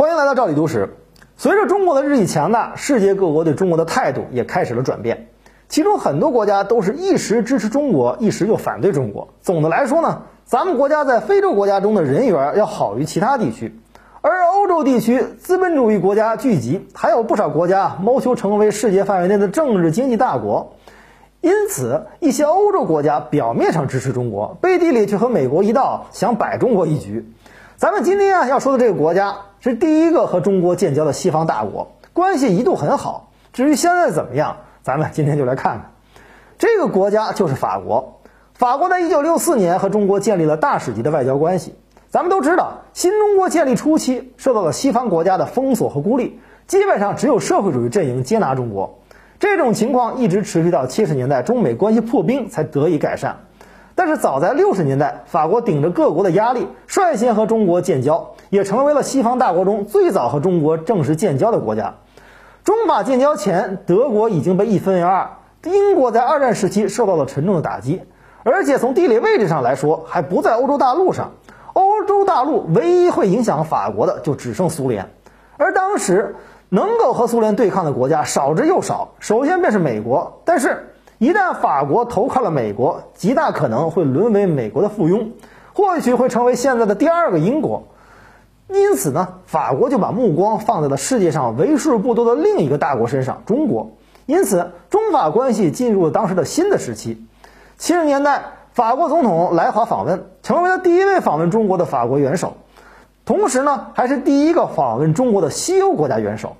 欢迎来到赵理都史。随着中国的日益强大，世界各国对中国的态度也开始了转变。其中很多国家都是一时支持中国，一时又反对中国。总的来说呢，咱们国家在非洲国家中的人缘要好于其他地区。而欧洲地区资本主义国家聚集，还有不少国家谋求成为世界范围内的政治经济大国。因此，一些欧洲国家表面上支持中国，背地里却和美国一道想摆中国一局。咱们今天啊要说的这个国家是第一个和中国建交的西方大国，关系一度很好。至于现在怎么样，咱们今天就来看看。这个国家就是法国。法国在1964年和中国建立了大使级的外交关系。咱们都知道，新中国建立初期受到了西方国家的封锁和孤立，基本上只有社会主义阵营接纳中国。这种情况一直持续到70年代，中美关系破冰才得以改善。但是早在六十年代，法国顶着各国的压力，率先和中国建交，也成为了西方大国中最早和中国正式建交的国家。中法建交前，德国已经被一分为二，英国在二战时期受到了沉重的打击，而且从地理位置上来说，还不在欧洲大陆上。欧洲大陆唯一会影响法国的，就只剩苏联。而当时能够和苏联对抗的国家少之又少，首先便是美国，但是。一旦法国投靠了美国，极大可能会沦为美国的附庸，或许会成为现在的第二个英国。因此呢，法国就把目光放在了世界上为数不多的另一个大国身上——中国。因此，中法关系进入了当时的新的时期。七十年代，法国总统来华访问，成为了第一位访问中国的法国元首，同时呢，还是第一个访问中国的西欧国家元首。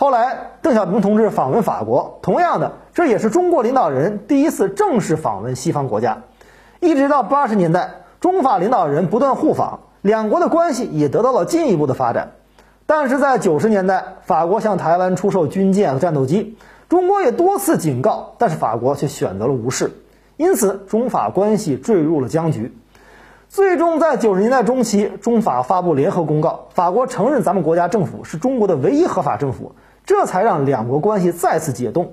后来，邓小平同志访问法国，同样的，这也是中国领导人第一次正式访问西方国家。一直到八十年代，中法领导人不断互访，两国的关系也得到了进一步的发展。但是在九十年代，法国向台湾出售军舰和战斗机，中国也多次警告，但是法国却选择了无视，因此中法关系坠入了僵局。最终在九十年代中期，中法发布联合公告，法国承认咱们国家政府是中国的唯一合法政府。这才让两国关系再次解冻。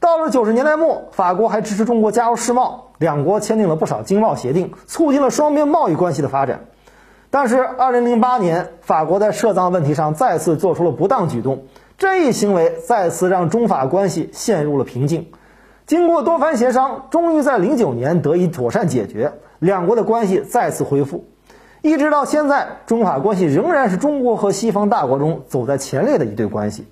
到了九十年代末，法国还支持中国加入世贸，两国签订了不少经贸协定，促进了双边贸易关系的发展。但是，二零零八年，法国在涉藏问题上再次做出了不当举动，这一行为再次让中法关系陷入了瓶颈。经过多番协商，终于在零九年得以妥善解决，两国的关系再次恢复。一直到现在，中法关系仍然是中国和西方大国中走在前列的一对关系。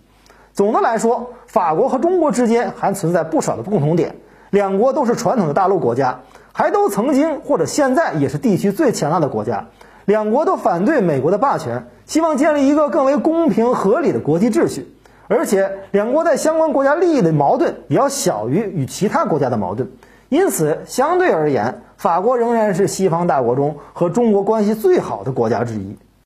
总的来说，法国和中国之间还存在不少的共同点。两国都是传统的大陆国家，还都曾经或者现在也是地区最强大的国家。两国都反对美国的霸权，希望建立一个更为公平合理的国际秩序。而且，两国在相关国家利益的矛盾也要小于与其他国家的矛盾。因此，相对而言，法国仍然是西方大国中和中国关系最好的国家之一。